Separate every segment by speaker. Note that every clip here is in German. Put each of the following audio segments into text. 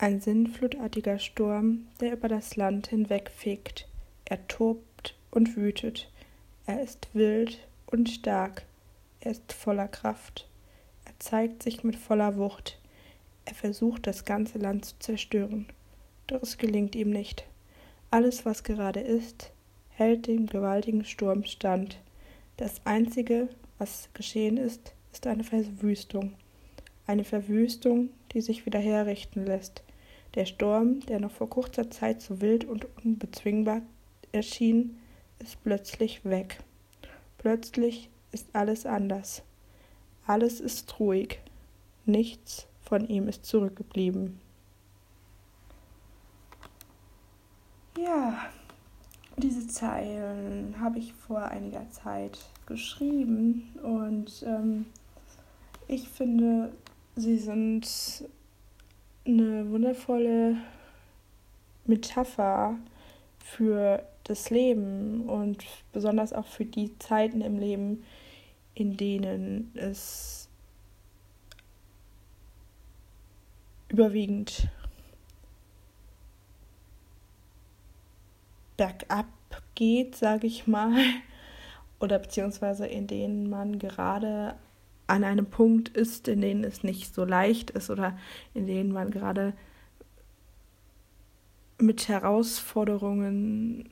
Speaker 1: Ein sinnflutartiger Sturm, der über das Land hinwegfegt. Er tobt und wütet. Er ist wild und stark. Er ist voller Kraft. Er zeigt sich mit voller Wucht. Er versucht, das ganze Land zu zerstören. Doch es gelingt ihm nicht. Alles, was gerade ist, hält dem gewaltigen Sturm stand. Das Einzige, was geschehen ist, ist eine Verwüstung. Eine Verwüstung, die sich wieder herrichten lässt. Der Sturm, der noch vor kurzer Zeit so wild und unbezwingbar erschien, ist plötzlich weg. Plötzlich ist alles anders. Alles ist ruhig. Nichts von ihm ist zurückgeblieben. Ja, diese Zeilen habe ich vor einiger Zeit geschrieben und ähm, ich finde, sie sind eine wundervolle Metapher für das Leben und besonders auch für die Zeiten im Leben, in denen es überwiegend bergab geht, sage ich mal, oder beziehungsweise in denen man gerade an einem Punkt ist, in denen es nicht so leicht ist oder in denen man gerade mit Herausforderungen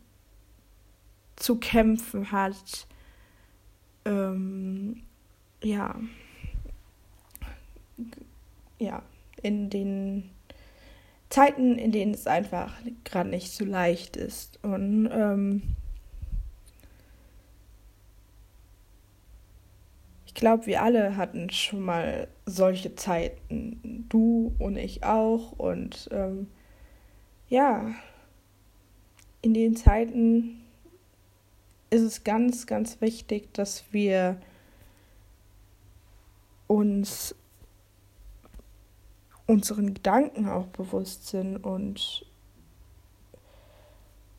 Speaker 1: zu kämpfen hat. Ähm, ja, ja, in den Zeiten, in denen es einfach gerade nicht so leicht ist. Und ähm, glaube, wir alle hatten schon mal solche Zeiten. Du und ich auch. Und ähm, ja, in den Zeiten ist es ganz, ganz wichtig, dass wir uns unseren Gedanken auch bewusst sind und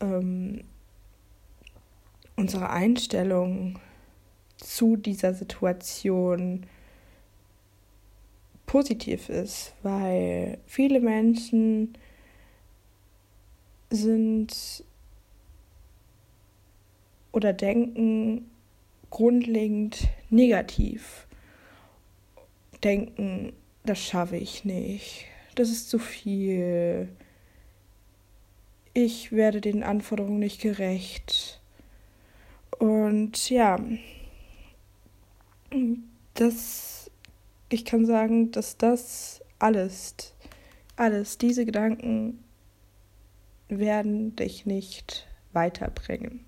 Speaker 1: ähm, unsere Einstellung zu dieser Situation positiv ist, weil viele Menschen sind oder denken grundlegend negativ, denken, das schaffe ich nicht, das ist zu viel, ich werde den Anforderungen nicht gerecht. Und ja, das, ich kann sagen, dass das alles, alles, diese Gedanken werden dich nicht weiterbringen.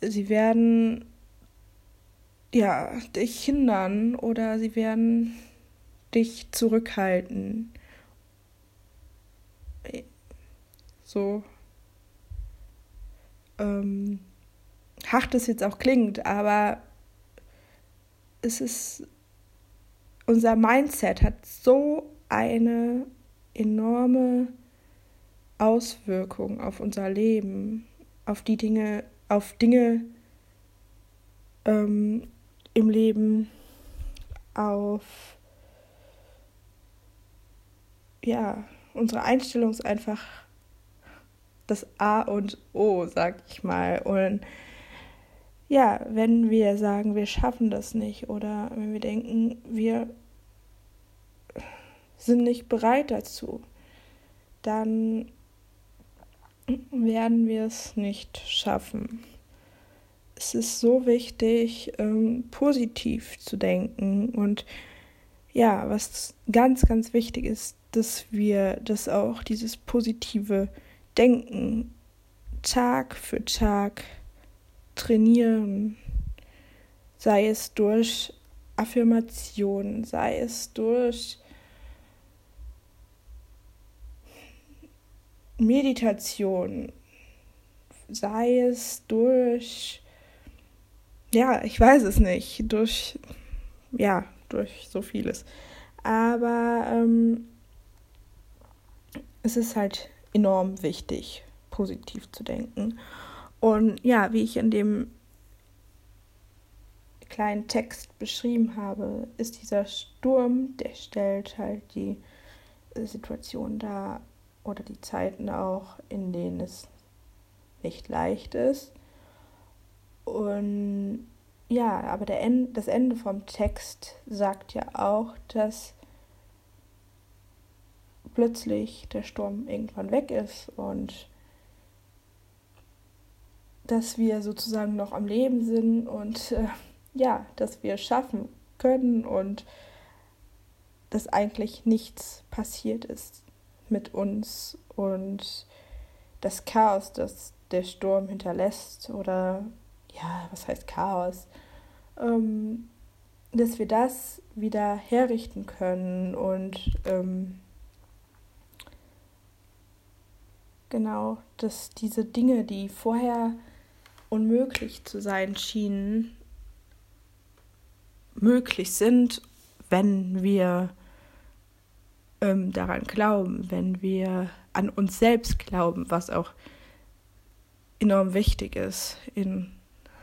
Speaker 1: Sie werden ja dich hindern oder sie werden dich zurückhalten. So ähm, hart es jetzt auch klingt, aber es ist unser Mindset hat so eine enorme Auswirkung auf unser Leben, auf die Dinge, auf Dinge ähm, im Leben, auf ja, unsere Einstellung ist einfach das A und O, sag ich mal. Und ja, wenn wir sagen, wir schaffen das nicht oder wenn wir denken, wir sind nicht bereit dazu, dann werden wir es nicht schaffen. Es ist so wichtig, ähm, positiv zu denken und ja, was ganz, ganz wichtig ist, dass wir das auch, dieses positive Denken Tag für Tag trainieren, sei es durch Affirmationen, sei es durch Meditation, sei es durch, ja, ich weiß es nicht, durch, ja, durch so vieles. Aber ähm, es ist halt enorm wichtig, positiv zu denken. Und ja, wie ich in dem kleinen Text beschrieben habe, ist dieser Sturm, der stellt halt die Situationen da oder die Zeiten auch, in denen es nicht leicht ist. Und ja, aber der End, das Ende vom Text sagt ja auch, dass plötzlich der Sturm irgendwann weg ist und dass wir sozusagen noch am Leben sind und äh, ja, dass wir es schaffen können und dass eigentlich nichts passiert ist mit uns und das Chaos, das der Sturm hinterlässt oder ja, was heißt Chaos, ähm, dass wir das wieder herrichten können und ähm, genau, dass diese Dinge, die vorher unmöglich zu sein schienen, möglich sind, wenn wir ähm, daran glauben, wenn wir an uns selbst glauben, was auch enorm wichtig ist in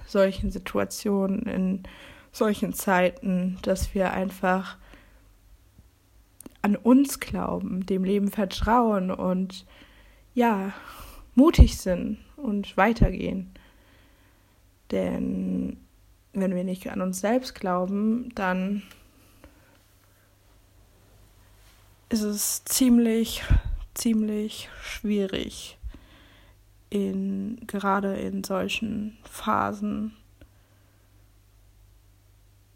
Speaker 1: solchen Situationen, in solchen Zeiten, dass wir einfach an uns glauben, dem Leben vertrauen und ja, mutig sind und weitergehen. Denn wenn wir nicht an uns selbst glauben, dann ist es ziemlich, ziemlich schwierig, in, gerade in solchen Phasen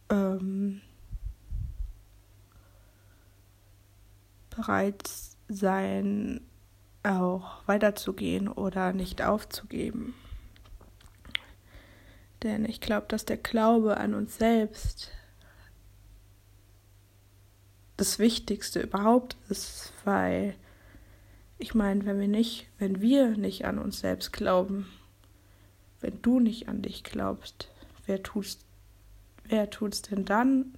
Speaker 1: ähm, bereit sein, auch weiterzugehen oder nicht aufzugeben. Denn ich glaube, dass der Glaube an uns selbst das Wichtigste überhaupt ist, weil ich meine, wenn wir nicht, wenn wir nicht an uns selbst glauben, wenn du nicht an dich glaubst, wer tut's, wer tut's denn dann?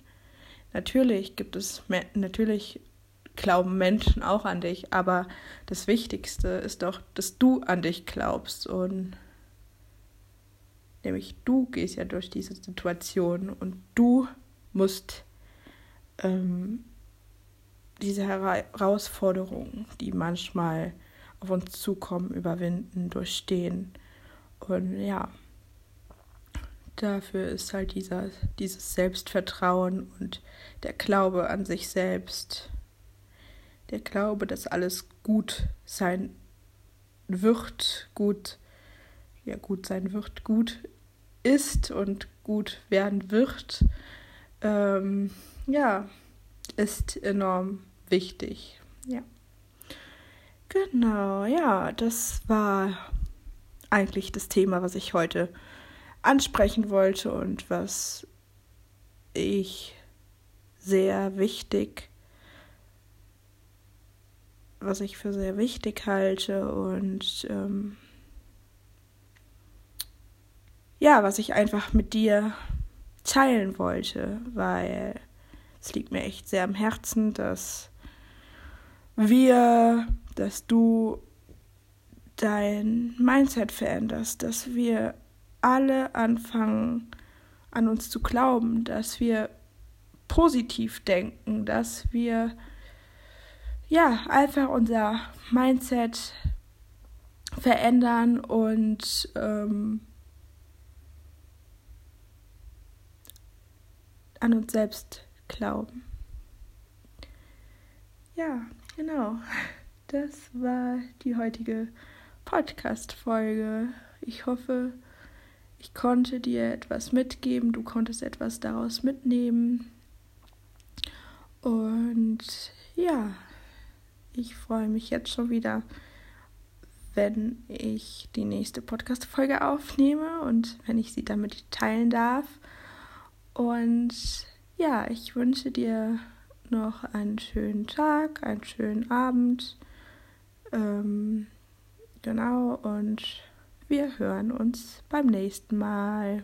Speaker 1: Natürlich gibt es, natürlich glauben Menschen auch an dich, aber das Wichtigste ist doch, dass du an dich glaubst und nämlich du gehst ja durch diese Situation und du musst ähm, diese Herausforderungen, die manchmal auf uns zukommen, überwinden, durchstehen. Und ja, dafür ist halt dieser, dieses Selbstvertrauen und der Glaube an sich selbst, der Glaube, dass alles gut sein wird, gut, ja, gut sein wird, gut ist und gut werden wird. Ähm, ja, ist enorm wichtig. Ja. Genau, ja, das war eigentlich das Thema, was ich heute ansprechen wollte und was ich sehr wichtig, was ich für sehr wichtig halte und ähm, ja, was ich einfach mit dir teilen wollte, weil es liegt mir echt sehr am Herzen, dass wir, dass du dein Mindset veränderst, dass wir alle anfangen an uns zu glauben, dass wir positiv denken, dass wir ja einfach unser Mindset verändern und ähm, an uns selbst glauben. Ja, genau. Das war die heutige Podcast-Folge. Ich hoffe, ich konnte dir etwas mitgeben, du konntest etwas daraus mitnehmen. Und ja, ich freue mich jetzt schon wieder, wenn ich die nächste Podcast-Folge aufnehme und wenn ich sie damit teilen darf. Und ja, ich wünsche dir noch einen schönen Tag, einen schönen Abend. Ähm, genau, und wir hören uns beim nächsten Mal.